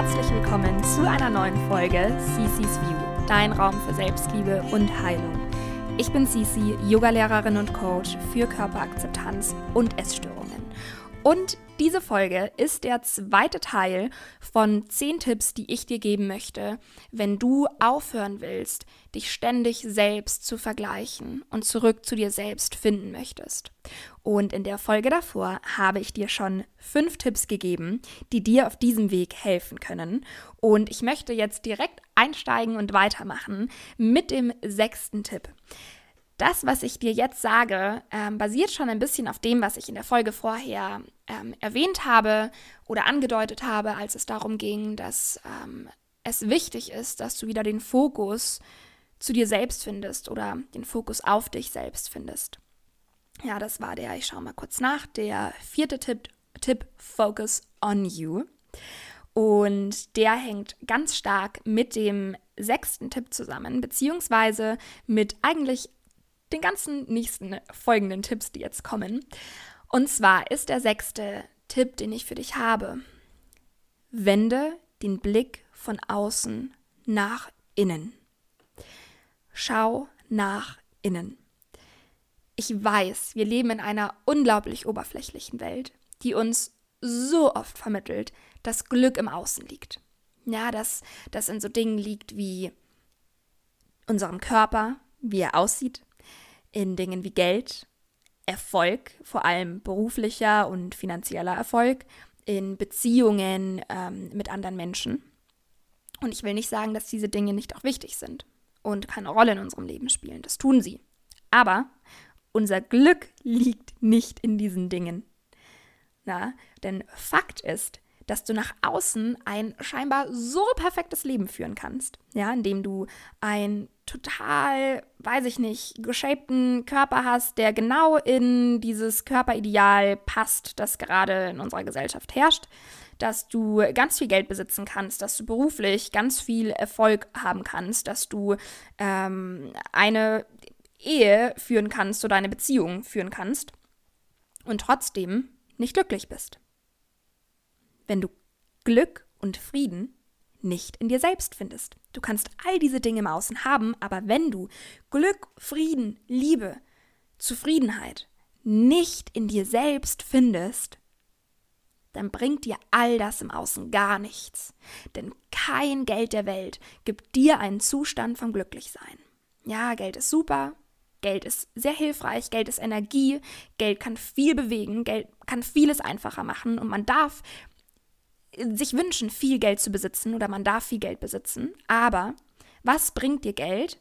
herzlich willkommen zu einer neuen Folge Cece's View, dein Raum für Selbstliebe und Heilung. Ich bin Cici, Yogalehrerin und Coach für Körperakzeptanz und Essstörungen. Und diese Folge ist der zweite Teil von zehn Tipps, die ich dir geben möchte, wenn du aufhören willst, dich ständig selbst zu vergleichen und zurück zu dir selbst finden möchtest. Und in der Folge davor habe ich dir schon fünf Tipps gegeben, die dir auf diesem Weg helfen können. Und ich möchte jetzt direkt einsteigen und weitermachen mit dem sechsten Tipp. Das, was ich dir jetzt sage, ähm, basiert schon ein bisschen auf dem, was ich in der Folge vorher ähm, erwähnt habe oder angedeutet habe, als es darum ging, dass ähm, es wichtig ist, dass du wieder den Fokus zu dir selbst findest oder den Fokus auf dich selbst findest. Ja, das war der, ich schaue mal kurz nach, der vierte Tipp, Tipp Focus on You. Und der hängt ganz stark mit dem sechsten Tipp zusammen, beziehungsweise mit eigentlich den ganzen nächsten folgenden Tipps, die jetzt kommen. Und zwar ist der sechste Tipp, den ich für dich habe. Wende den Blick von außen nach innen. Schau nach innen. Ich weiß, wir leben in einer unglaublich oberflächlichen Welt, die uns so oft vermittelt, dass Glück im Außen liegt. Ja, dass das in so Dingen liegt wie unserem Körper, wie er aussieht, in Dingen wie Geld, Erfolg, vor allem beruflicher und finanzieller Erfolg, in Beziehungen ähm, mit anderen Menschen. Und ich will nicht sagen, dass diese Dinge nicht auch wichtig sind und keine Rolle in unserem Leben spielen. Das tun sie. Aber unser Glück liegt nicht in diesen Dingen. Na, denn Fakt ist, dass du nach außen ein scheinbar so perfektes Leben führen kannst, ja, indem du ein total, weiß ich nicht, geshapten Körper hast, der genau in dieses Körperideal passt, das gerade in unserer Gesellschaft herrscht, dass du ganz viel Geld besitzen kannst, dass du beruflich ganz viel Erfolg haben kannst, dass du ähm, eine Ehe führen kannst oder eine Beziehung führen kannst und trotzdem nicht glücklich bist. Wenn du Glück und Frieden nicht in dir selbst findest. Du kannst all diese Dinge im Außen haben, aber wenn du Glück, Frieden, Liebe, Zufriedenheit nicht in dir selbst findest, dann bringt dir all das im Außen gar nichts. Denn kein Geld der Welt gibt dir einen Zustand vom Glücklichsein. Ja, Geld ist super, Geld ist sehr hilfreich, Geld ist Energie, Geld kann viel bewegen, Geld kann vieles einfacher machen und man darf sich wünschen, viel Geld zu besitzen oder man darf viel Geld besitzen. Aber was bringt dir Geld,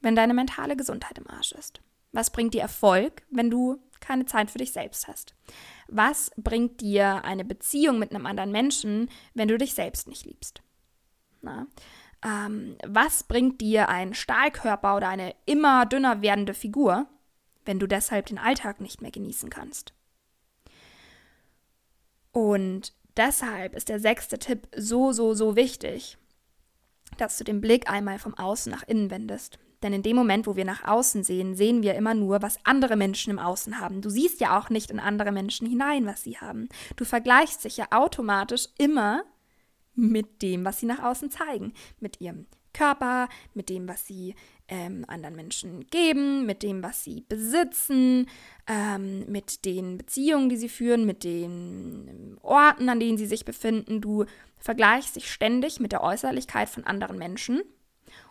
wenn deine mentale Gesundheit im Arsch ist? Was bringt dir Erfolg, wenn du keine Zeit für dich selbst hast? Was bringt dir eine Beziehung mit einem anderen Menschen, wenn du dich selbst nicht liebst? Ähm, was bringt dir ein Stahlkörper oder eine immer dünner werdende Figur, wenn du deshalb den Alltag nicht mehr genießen kannst? Und Deshalb ist der sechste Tipp so, so, so wichtig, dass du den Blick einmal vom Außen nach innen wendest. Denn in dem Moment, wo wir nach außen sehen, sehen wir immer nur, was andere Menschen im Außen haben. Du siehst ja auch nicht in andere Menschen hinein, was sie haben. Du vergleichst dich ja automatisch immer mit dem, was sie nach außen zeigen. Mit ihrem Körper, mit dem, was sie ähm, anderen Menschen geben, mit dem, was sie besitzen, ähm, mit den Beziehungen, die sie führen, mit den Orten, an denen sie sich befinden. Du vergleichst dich ständig mit der Äußerlichkeit von anderen Menschen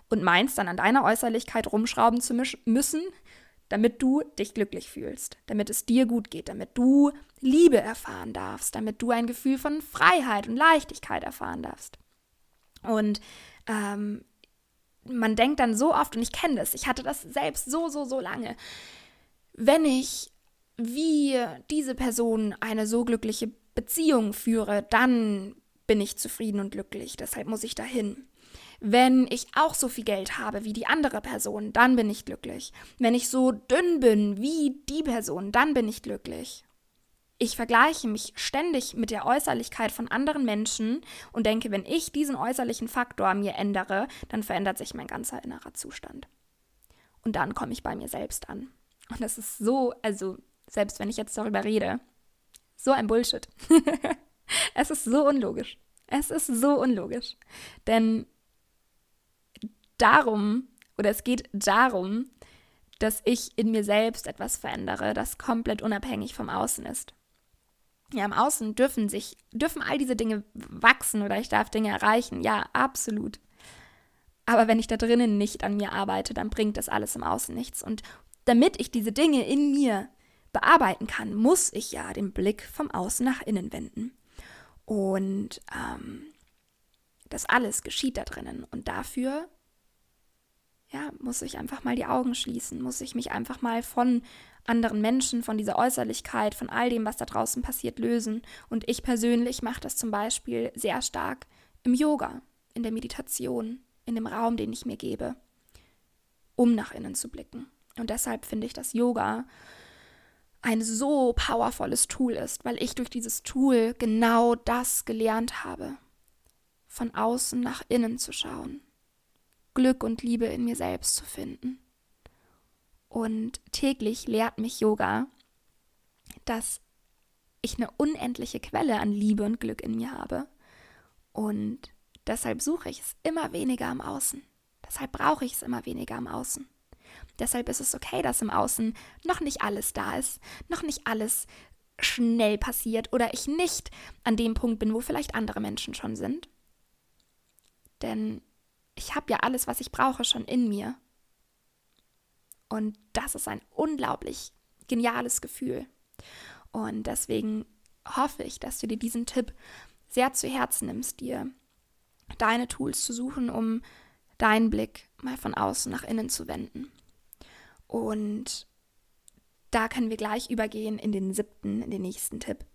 und meinst dann an deiner Äußerlichkeit rumschrauben zu müssen, damit du dich glücklich fühlst, damit es dir gut geht, damit du Liebe erfahren darfst, damit du ein Gefühl von Freiheit und Leichtigkeit erfahren darfst. Und ähm, man denkt dann so oft, und ich kenne das, ich hatte das selbst so, so, so lange, wenn ich wie diese Person eine so glückliche Beziehung führe, dann bin ich zufrieden und glücklich, deshalb muss ich dahin. Wenn ich auch so viel Geld habe wie die andere Person, dann bin ich glücklich. Wenn ich so dünn bin wie die Person, dann bin ich glücklich. Ich vergleiche mich ständig mit der Äußerlichkeit von anderen Menschen und denke, wenn ich diesen äußerlichen Faktor mir ändere, dann verändert sich mein ganzer innerer Zustand. Und dann komme ich bei mir selbst an. Und das ist so, also selbst wenn ich jetzt darüber rede, so ein Bullshit. es ist so unlogisch. Es ist so unlogisch. Denn darum, oder es geht darum, dass ich in mir selbst etwas verändere, das komplett unabhängig vom Außen ist. Ja, im Außen dürfen sich, dürfen all diese Dinge wachsen oder ich darf Dinge erreichen. Ja, absolut. Aber wenn ich da drinnen nicht an mir arbeite, dann bringt das alles im Außen nichts. Und damit ich diese Dinge in mir bearbeiten kann, muss ich ja den Blick vom Außen nach innen wenden. Und ähm, das alles geschieht da drinnen. Und dafür, ja, muss ich einfach mal die Augen schließen, muss ich mich einfach mal von anderen Menschen, von dieser Äußerlichkeit, von all dem, was da draußen passiert, lösen. Und ich persönlich mache das zum Beispiel sehr stark im Yoga, in der Meditation, in dem Raum, den ich mir gebe, um nach innen zu blicken. Und deshalb finde ich, dass Yoga ein so powervolles Tool ist, weil ich durch dieses Tool genau das gelernt habe, von außen nach innen zu schauen, Glück und Liebe in mir selbst zu finden. Und täglich lehrt mich Yoga, dass ich eine unendliche Quelle an Liebe und Glück in mir habe. Und deshalb suche ich es immer weniger am Außen. Deshalb brauche ich es immer weniger am Außen. Deshalb ist es okay, dass im Außen noch nicht alles da ist, noch nicht alles schnell passiert oder ich nicht an dem Punkt bin, wo vielleicht andere Menschen schon sind. Denn ich habe ja alles, was ich brauche, schon in mir. Und das ist ein unglaublich geniales Gefühl. Und deswegen hoffe ich, dass du dir diesen Tipp sehr zu Herzen nimmst, dir deine Tools zu suchen, um deinen Blick mal von außen nach innen zu wenden. Und da können wir gleich übergehen in den siebten, in den nächsten Tipp,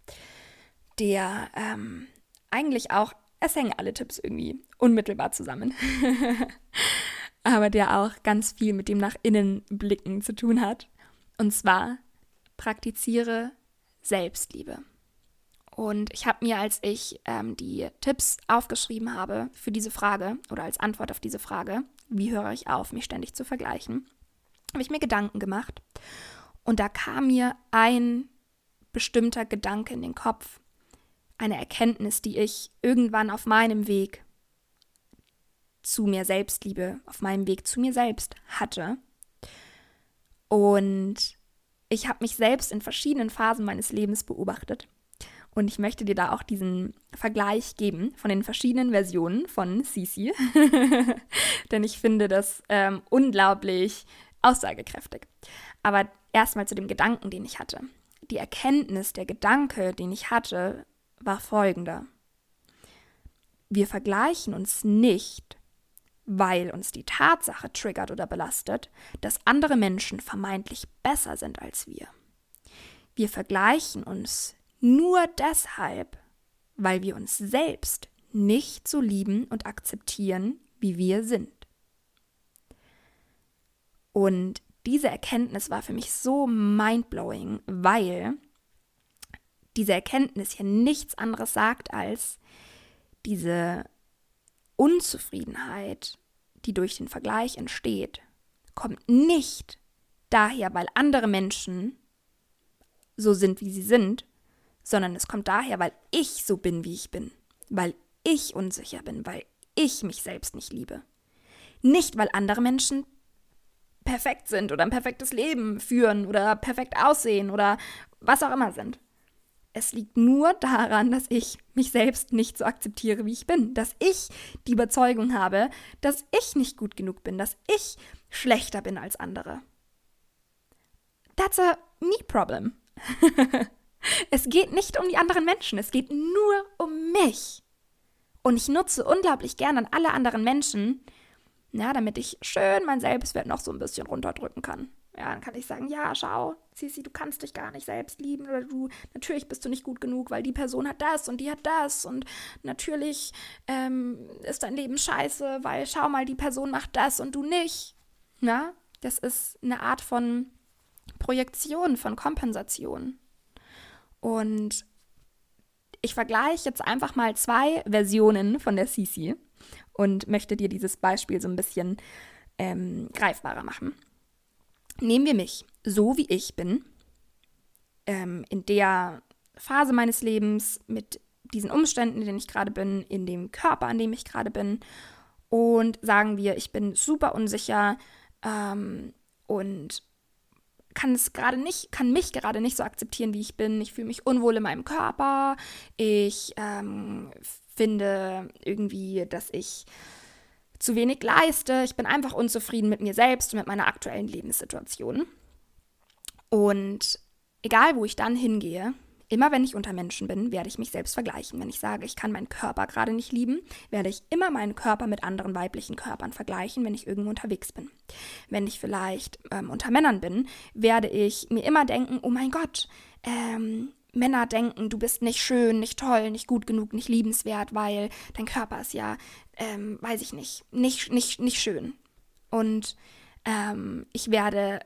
der ähm, eigentlich auch, es hängen alle Tipps irgendwie unmittelbar zusammen, aber der auch ganz viel mit dem nach innen blicken zu tun hat. Und zwar praktiziere Selbstliebe. Und ich habe mir, als ich ähm, die Tipps aufgeschrieben habe für diese Frage oder als Antwort auf diese Frage, wie höre ich auf, mich ständig zu vergleichen, habe ich mir Gedanken gemacht. Und da kam mir ein bestimmter Gedanke in den Kopf, eine Erkenntnis, die ich irgendwann auf meinem Weg zu mir Selbstliebe, auf meinem Weg zu mir selbst hatte. Und ich habe mich selbst in verschiedenen Phasen meines Lebens beobachtet. Und ich möchte dir da auch diesen Vergleich geben von den verschiedenen Versionen von Sisi. Denn ich finde das ähm, unglaublich aussagekräftig. Aber erstmal zu dem Gedanken, den ich hatte. Die Erkenntnis, der Gedanke, den ich hatte, war folgender. Wir vergleichen uns nicht, weil uns die Tatsache triggert oder belastet, dass andere Menschen vermeintlich besser sind als wir. Wir vergleichen uns nur deshalb, weil wir uns selbst nicht so lieben und akzeptieren, wie wir sind. Und diese Erkenntnis war für mich so mindblowing, weil diese Erkenntnis ja nichts anderes sagt als diese Unzufriedenheit, die durch den Vergleich entsteht, kommt nicht daher, weil andere Menschen so sind, wie sie sind, sondern es kommt daher, weil ich so bin, wie ich bin, weil ich unsicher bin, weil ich mich selbst nicht liebe. Nicht, weil andere Menschen perfekt sind oder ein perfektes Leben führen oder perfekt aussehen oder was auch immer sind. Es liegt nur daran, dass ich mich selbst nicht so akzeptiere, wie ich bin. Dass ich die Überzeugung habe, dass ich nicht gut genug bin, dass ich schlechter bin als andere. That's a me problem. es geht nicht um die anderen Menschen, es geht nur um mich. Und ich nutze unglaublich gern an alle anderen Menschen, ja, damit ich schön mein Selbstwert noch so ein bisschen runterdrücken kann. Ja, dann kann ich sagen, ja, schau, Sisi, du kannst dich gar nicht selbst lieben oder du, natürlich bist du nicht gut genug, weil die Person hat das und die hat das und natürlich ähm, ist dein Leben scheiße, weil schau mal, die Person macht das und du nicht. Ja, das ist eine Art von Projektion, von Kompensation. Und ich vergleiche jetzt einfach mal zwei Versionen von der Sisi und möchte dir dieses Beispiel so ein bisschen ähm, greifbarer machen. Nehmen wir mich, so wie ich bin, ähm, in der Phase meines Lebens mit diesen Umständen, in denen ich gerade bin, in dem Körper, an dem ich gerade bin. Und sagen wir, ich bin super unsicher ähm, und kann es gerade nicht, kann mich gerade nicht so akzeptieren, wie ich bin. Ich fühle mich unwohl in meinem Körper. Ich ähm, finde irgendwie, dass ich zu wenig leiste. Ich bin einfach unzufrieden mit mir selbst und mit meiner aktuellen Lebenssituation. Und egal, wo ich dann hingehe, Immer wenn ich unter Menschen bin, werde ich mich selbst vergleichen. Wenn ich sage, ich kann meinen Körper gerade nicht lieben, werde ich immer meinen Körper mit anderen weiblichen Körpern vergleichen, wenn ich irgendwo unterwegs bin. Wenn ich vielleicht ähm, unter Männern bin, werde ich mir immer denken, oh mein Gott, ähm, Männer denken, du bist nicht schön, nicht toll, nicht gut genug, nicht liebenswert, weil dein Körper ist ja, ähm, weiß ich nicht, nicht, nicht, nicht schön. Und ähm, ich werde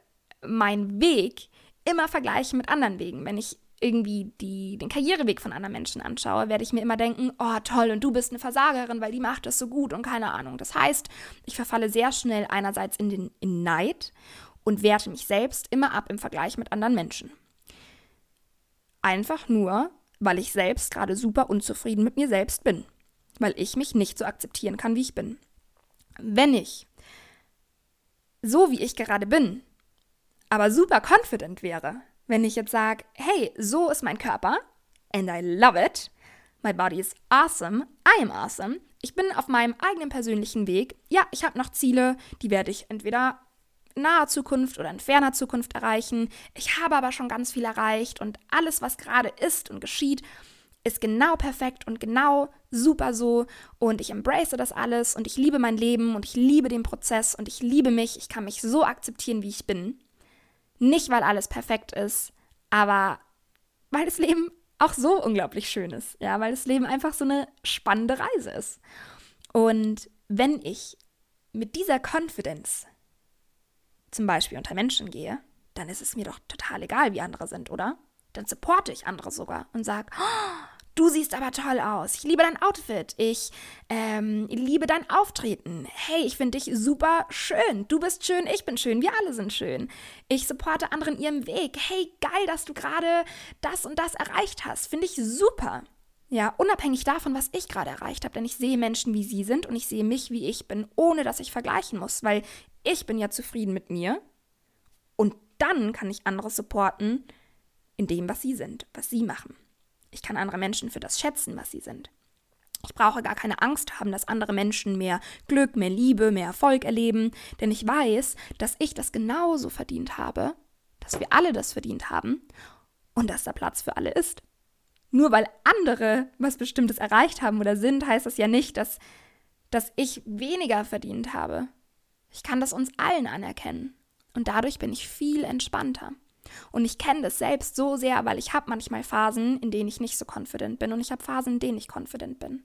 meinen Weg immer vergleichen mit anderen Wegen. Wenn ich irgendwie die, den Karriereweg von anderen Menschen anschaue, werde ich mir immer denken, oh toll, und du bist eine Versagerin, weil die macht das so gut und keine Ahnung. Das heißt, ich verfalle sehr schnell einerseits in den in Neid und werte mich selbst immer ab im Vergleich mit anderen Menschen. Einfach nur, weil ich selbst gerade super unzufrieden mit mir selbst bin. Weil ich mich nicht so akzeptieren kann, wie ich bin. Wenn ich so wie ich gerade bin, aber super confident wäre, wenn ich jetzt sage, hey, so ist mein Körper and I love it, my body is awesome, I am awesome, ich bin auf meinem eigenen persönlichen Weg. Ja, ich habe noch Ziele, die werde ich entweder naher Zukunft oder in ferner Zukunft erreichen. Ich habe aber schon ganz viel erreicht und alles, was gerade ist und geschieht, ist genau perfekt und genau super so und ich embrace das alles und ich liebe mein Leben und ich liebe den Prozess und ich liebe mich. Ich kann mich so akzeptieren, wie ich bin. Nicht, weil alles perfekt ist, aber weil das Leben auch so unglaublich schön ist. Ja, weil das Leben einfach so eine spannende Reise ist. Und wenn ich mit dieser Confidence zum Beispiel unter Menschen gehe, dann ist es mir doch total egal, wie andere sind, oder? Dann supporte ich andere sogar und sage, oh, Du siehst aber toll aus. Ich liebe dein Outfit. Ich ähm, liebe dein Auftreten. Hey, ich finde dich super schön. Du bist schön, ich bin schön. Wir alle sind schön. Ich supporte anderen ihrem Weg. Hey, geil, dass du gerade das und das erreicht hast. Finde ich super. Ja, unabhängig davon, was ich gerade erreicht habe, denn ich sehe Menschen, wie sie sind und ich sehe mich, wie ich bin, ohne dass ich vergleichen muss, weil ich bin ja zufrieden mit mir und dann kann ich andere supporten in dem, was sie sind, was sie machen. Ich kann andere Menschen für das schätzen, was sie sind. Ich brauche gar keine Angst haben, dass andere Menschen mehr Glück, mehr Liebe, mehr Erfolg erleben, denn ich weiß, dass ich das genauso verdient habe, dass wir alle das verdient haben und dass da Platz für alle ist. Nur weil andere was Bestimmtes erreicht haben oder sind, heißt das ja nicht, dass, dass ich weniger verdient habe. Ich kann das uns allen anerkennen und dadurch bin ich viel entspannter. Und ich kenne das selbst so sehr, weil ich habe manchmal Phasen, in denen ich nicht so confident bin und ich habe Phasen, in denen ich confident bin.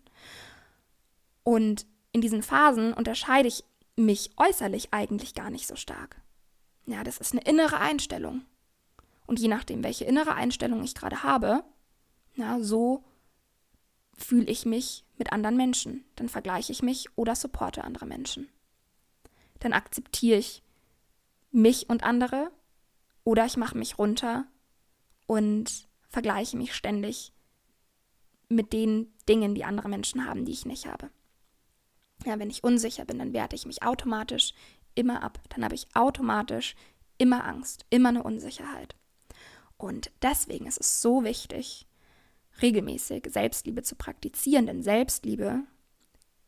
Und in diesen Phasen unterscheide ich mich äußerlich eigentlich gar nicht so stark. Ja, das ist eine innere Einstellung. Und je nachdem, welche innere Einstellung ich gerade habe, ja, so fühle ich mich mit anderen Menschen. Dann vergleiche ich mich oder supporte andere Menschen. Dann akzeptiere ich mich und andere oder ich mache mich runter und vergleiche mich ständig mit den Dingen, die andere Menschen haben, die ich nicht habe. Ja, wenn ich unsicher bin, dann werte ich mich automatisch immer ab. Dann habe ich automatisch immer Angst, immer eine Unsicherheit. Und deswegen ist es so wichtig, regelmäßig Selbstliebe zu praktizieren, denn Selbstliebe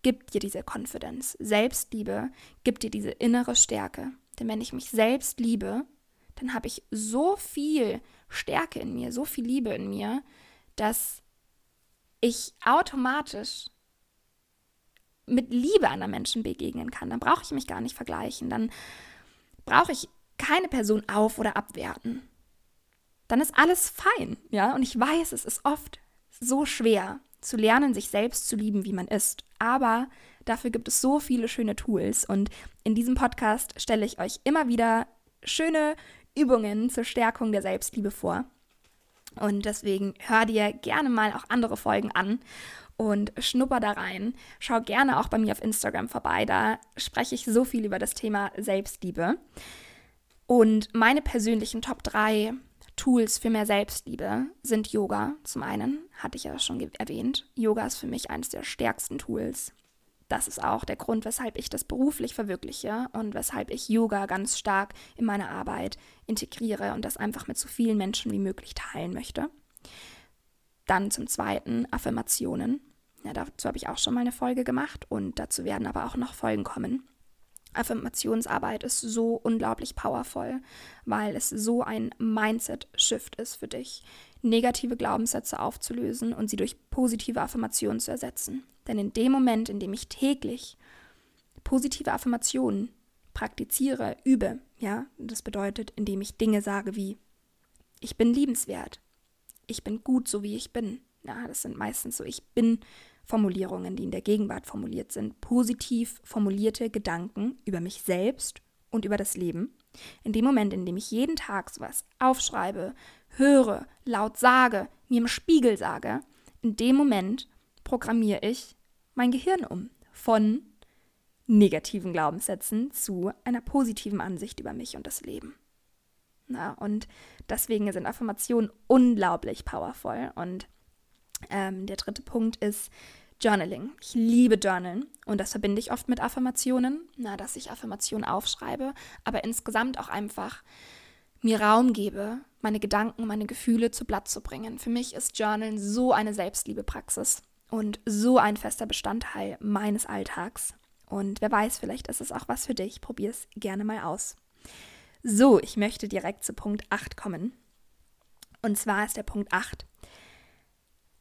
gibt dir diese Konfidenz. Selbstliebe gibt dir diese innere Stärke. Denn wenn ich mich selbst liebe, dann habe ich so viel Stärke in mir, so viel Liebe in mir, dass ich automatisch mit Liebe anderen Menschen begegnen kann. Dann brauche ich mich gar nicht vergleichen. Dann brauche ich keine Person auf- oder abwerten. Dann ist alles fein, ja? Und ich weiß, es ist oft so schwer zu lernen, sich selbst zu lieben, wie man ist. Aber dafür gibt es so viele schöne Tools. Und in diesem Podcast stelle ich euch immer wieder schöne Übungen zur Stärkung der Selbstliebe vor. Und deswegen hör dir gerne mal auch andere Folgen an und schnupper da rein. Schau gerne auch bei mir auf Instagram vorbei. Da spreche ich so viel über das Thema Selbstliebe. Und meine persönlichen Top 3 Tools für mehr Selbstliebe sind Yoga. Zum einen, hatte ich ja schon erwähnt, Yoga ist für mich eines der stärksten Tools. Das ist auch der Grund, weshalb ich das beruflich verwirkliche und weshalb ich Yoga ganz stark in meine Arbeit integriere und das einfach mit so vielen Menschen wie möglich teilen möchte. Dann zum Zweiten Affirmationen. Ja, dazu habe ich auch schon mal eine Folge gemacht und dazu werden aber auch noch Folgen kommen. Affirmationsarbeit ist so unglaublich powerful, weil es so ein Mindset-Shift ist für dich, negative Glaubenssätze aufzulösen und sie durch positive Affirmationen zu ersetzen. Denn in dem Moment, in dem ich täglich positive Affirmationen praktiziere, übe, ja, das bedeutet, indem ich Dinge sage wie ich bin liebenswert, ich bin gut so wie ich bin. Ja, das sind meistens so ich bin Formulierungen, die in der Gegenwart formuliert sind, positiv formulierte Gedanken über mich selbst und über das Leben. In dem Moment, in dem ich jeden Tag sowas aufschreibe, höre, laut sage, mir im Spiegel sage, in dem Moment programmiere ich mein Gehirn um von negativen Glaubenssätzen zu einer positiven Ansicht über mich und das Leben. Na, und deswegen sind Affirmationen unglaublich powerful und ähm, der dritte Punkt ist Journaling. Ich liebe Journalen und das verbinde ich oft mit Affirmationen, na, dass ich Affirmationen aufschreibe, aber insgesamt auch einfach mir Raum gebe, meine Gedanken, meine Gefühle zu Blatt zu bringen. Für mich ist Journalen so eine Selbstliebepraxis und so ein fester Bestandteil meines Alltags. Und wer weiß, vielleicht ist es auch was für dich. Probier es gerne mal aus. So, ich möchte direkt zu Punkt 8 kommen. Und zwar ist der Punkt 8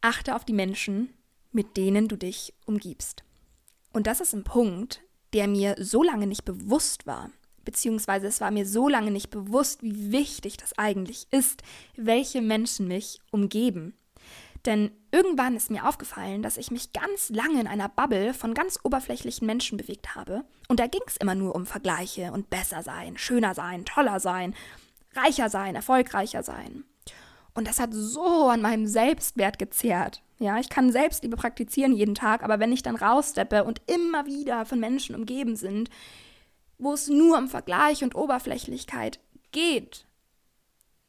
achte auf die Menschen, mit denen du dich umgibst. Und das ist ein Punkt, der mir so lange nicht bewusst war, beziehungsweise es war mir so lange nicht bewusst, wie wichtig das eigentlich ist, welche Menschen mich umgeben. Denn irgendwann ist mir aufgefallen, dass ich mich ganz lange in einer Bubble von ganz oberflächlichen Menschen bewegt habe. Und da ging es immer nur um Vergleiche und besser sein, schöner sein, toller sein, reicher sein, erfolgreicher sein. Und das hat so an meinem Selbstwert gezehrt. Ja, ich kann Selbstliebe praktizieren jeden Tag, aber wenn ich dann raussteppe und immer wieder von Menschen umgeben sind, wo es nur um Vergleich und Oberflächlichkeit geht,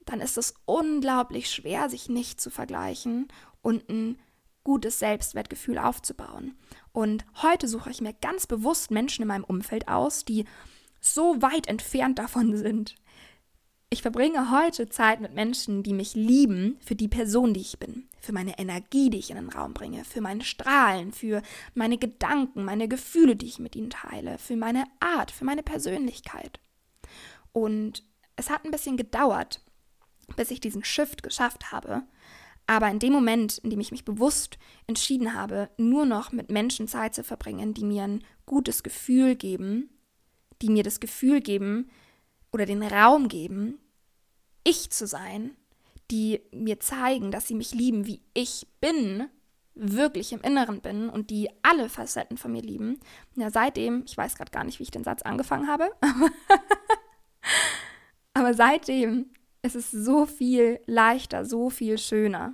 dann ist es unglaublich schwer, sich nicht zu vergleichen und ein gutes Selbstwertgefühl aufzubauen. Und heute suche ich mir ganz bewusst Menschen in meinem Umfeld aus, die so weit entfernt davon sind, ich verbringe heute Zeit mit Menschen, die mich lieben für die Person, die ich bin, für meine Energie, die ich in den Raum bringe, für mein Strahlen, für meine Gedanken, meine Gefühle, die ich mit ihnen teile, für meine Art, für meine Persönlichkeit. Und es hat ein bisschen gedauert, bis ich diesen Shift geschafft habe. Aber in dem Moment, in dem ich mich bewusst entschieden habe, nur noch mit Menschen Zeit zu verbringen, die mir ein gutes Gefühl geben, die mir das Gefühl geben oder den Raum geben, ich zu sein, die mir zeigen, dass sie mich lieben, wie ich bin, wirklich im Inneren bin und die alle Facetten von mir lieben. Ja, seitdem, ich weiß gerade gar nicht, wie ich den Satz angefangen habe, aber seitdem ist es so viel leichter, so viel schöner.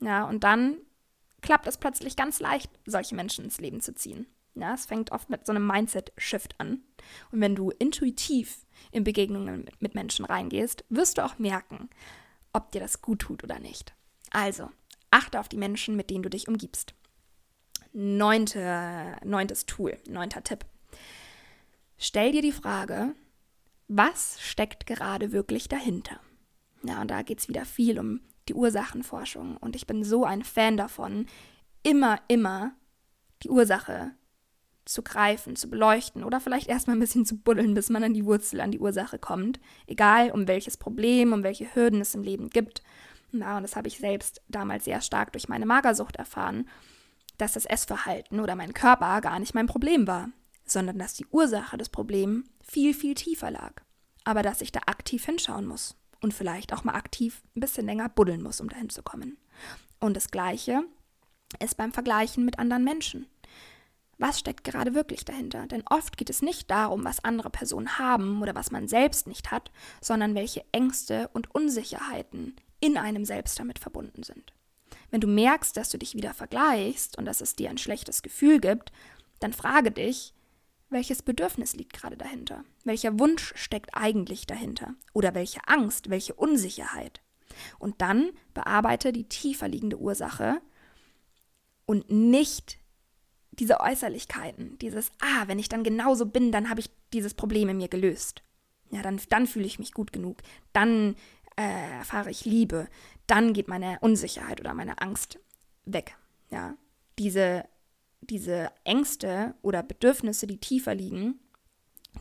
Ja, und dann klappt es plötzlich ganz leicht, solche Menschen ins Leben zu ziehen. Ja, es fängt oft mit so einem Mindset-Shift an. Und wenn du intuitiv in Begegnungen mit Menschen reingehst, wirst du auch merken, ob dir das gut tut oder nicht. Also, achte auf die Menschen, mit denen du dich umgibst. Neunte, neuntes Tool, neunter Tipp. Stell dir die Frage, was steckt gerade wirklich dahinter? Ja, und da geht es wieder viel um die Ursachenforschung. Und ich bin so ein Fan davon, immer, immer die Ursache zu greifen, zu beleuchten oder vielleicht erstmal ein bisschen zu buddeln, bis man an die Wurzel, an die Ursache kommt. Egal, um welches Problem, um welche Hürden es im Leben gibt. Na, und das habe ich selbst damals sehr stark durch meine Magersucht erfahren, dass das Essverhalten oder mein Körper gar nicht mein Problem war, sondern dass die Ursache des Problems viel, viel tiefer lag. Aber dass ich da aktiv hinschauen muss und vielleicht auch mal aktiv ein bisschen länger buddeln muss, um dahin zu kommen. Und das Gleiche ist beim Vergleichen mit anderen Menschen was steckt gerade wirklich dahinter. Denn oft geht es nicht darum, was andere Personen haben oder was man selbst nicht hat, sondern welche Ängste und Unsicherheiten in einem selbst damit verbunden sind. Wenn du merkst, dass du dich wieder vergleichst und dass es dir ein schlechtes Gefühl gibt, dann frage dich, welches Bedürfnis liegt gerade dahinter? Welcher Wunsch steckt eigentlich dahinter? Oder welche Angst, welche Unsicherheit? Und dann bearbeite die tiefer liegende Ursache und nicht diese Äußerlichkeiten, dieses, ah, wenn ich dann genauso bin, dann habe ich dieses Problem in mir gelöst. Ja, dann, dann fühle ich mich gut genug. Dann äh, erfahre ich Liebe. Dann geht meine Unsicherheit oder meine Angst weg. Ja, diese, diese Ängste oder Bedürfnisse, die tiefer liegen,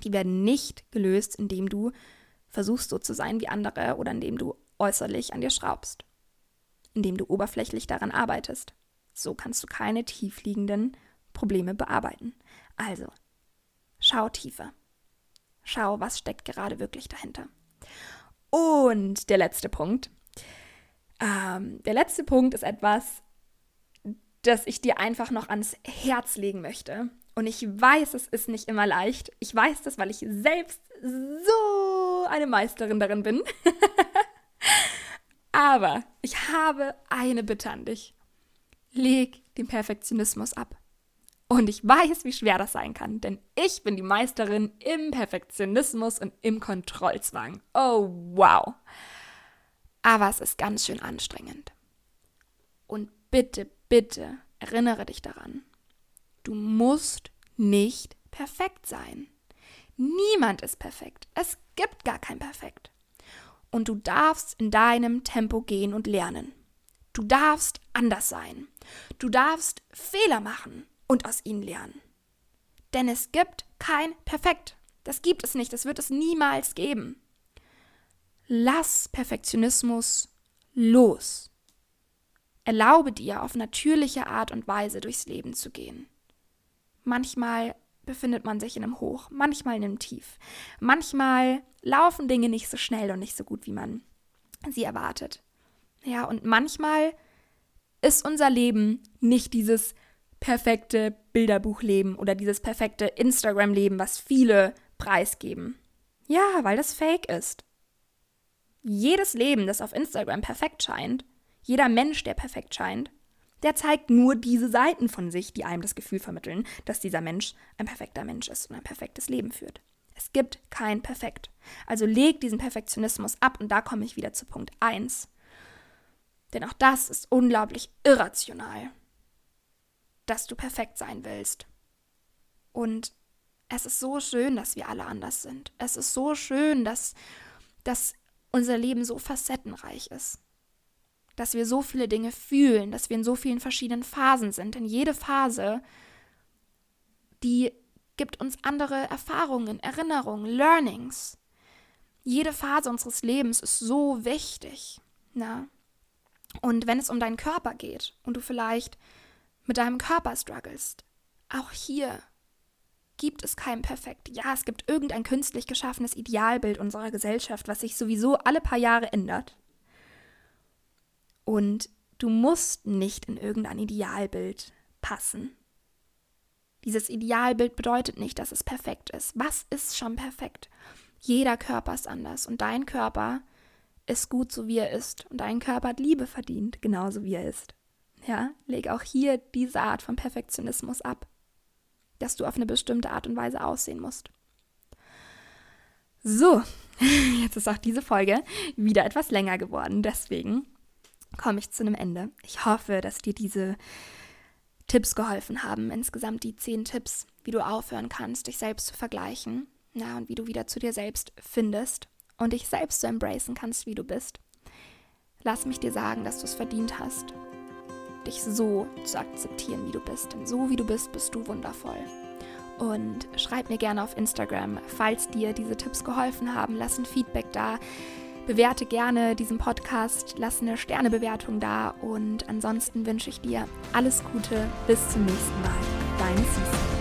die werden nicht gelöst, indem du versuchst so zu sein wie andere oder indem du äußerlich an dir schraubst, indem du oberflächlich daran arbeitest. So kannst du keine tiefliegenden Probleme bearbeiten. Also, schau tiefer. Schau, was steckt gerade wirklich dahinter. Und der letzte Punkt. Ähm, der letzte Punkt ist etwas, das ich dir einfach noch ans Herz legen möchte. Und ich weiß, es ist nicht immer leicht. Ich weiß das, weil ich selbst so eine Meisterin darin bin. Aber ich habe eine Bitte an dich. Leg den Perfektionismus ab. Und ich weiß, wie schwer das sein kann, denn ich bin die Meisterin im Perfektionismus und im Kontrollzwang. Oh, wow. Aber es ist ganz schön anstrengend. Und bitte, bitte erinnere dich daran, du musst nicht perfekt sein. Niemand ist perfekt. Es gibt gar kein Perfekt. Und du darfst in deinem Tempo gehen und lernen. Du darfst anders sein. Du darfst Fehler machen und aus ihnen lernen. Denn es gibt kein Perfekt. Das gibt es nicht, das wird es niemals geben. Lass Perfektionismus los. Erlaube dir, auf natürliche Art und Weise durchs Leben zu gehen. Manchmal befindet man sich in einem Hoch, manchmal in einem Tief. Manchmal laufen Dinge nicht so schnell und nicht so gut, wie man sie erwartet. Ja, und manchmal ist unser Leben nicht dieses perfekte Bilderbuchleben oder dieses perfekte Instagram-Leben, was viele preisgeben. Ja, weil das fake ist. Jedes Leben, das auf Instagram perfekt scheint, jeder Mensch, der perfekt scheint, der zeigt nur diese Seiten von sich, die einem das Gefühl vermitteln, dass dieser Mensch ein perfekter Mensch ist und ein perfektes Leben führt. Es gibt kein Perfekt. Also leg diesen Perfektionismus ab und da komme ich wieder zu Punkt 1. Denn auch das ist unglaublich irrational dass du perfekt sein willst. Und es ist so schön, dass wir alle anders sind. Es ist so schön, dass, dass unser Leben so facettenreich ist. Dass wir so viele Dinge fühlen, dass wir in so vielen verschiedenen Phasen sind. Denn jede Phase, die gibt uns andere Erfahrungen, Erinnerungen, Learnings. Jede Phase unseres Lebens ist so wichtig. Na? Und wenn es um deinen Körper geht und du vielleicht mit deinem Körper strugglest, auch hier gibt es kein Perfekt. Ja, es gibt irgendein künstlich geschaffenes Idealbild unserer Gesellschaft, was sich sowieso alle paar Jahre ändert. Und du musst nicht in irgendein Idealbild passen. Dieses Idealbild bedeutet nicht, dass es perfekt ist. Was ist schon perfekt? Jeder Körper ist anders und dein Körper ist gut, so wie er ist. Und dein Körper hat Liebe verdient, genauso wie er ist. Ja, leg auch hier diese Art von Perfektionismus ab, dass du auf eine bestimmte Art und Weise aussehen musst. So, jetzt ist auch diese Folge wieder etwas länger geworden, deswegen komme ich zu einem Ende. Ich hoffe, dass dir diese Tipps geholfen haben, insgesamt die zehn Tipps, wie du aufhören kannst, dich selbst zu vergleichen, na, und wie du wieder zu dir selbst findest und dich selbst so embracen kannst, wie du bist. Lass mich dir sagen, dass du es verdient hast, dich so zu akzeptieren, wie du bist. Denn so wie du bist, bist du wundervoll. Und schreib mir gerne auf Instagram, falls dir diese Tipps geholfen haben. Lass ein Feedback da. Bewerte gerne diesen Podcast, lass eine Sternebewertung da und ansonsten wünsche ich dir alles Gute. Bis zum nächsten Mal. Deine Sisi.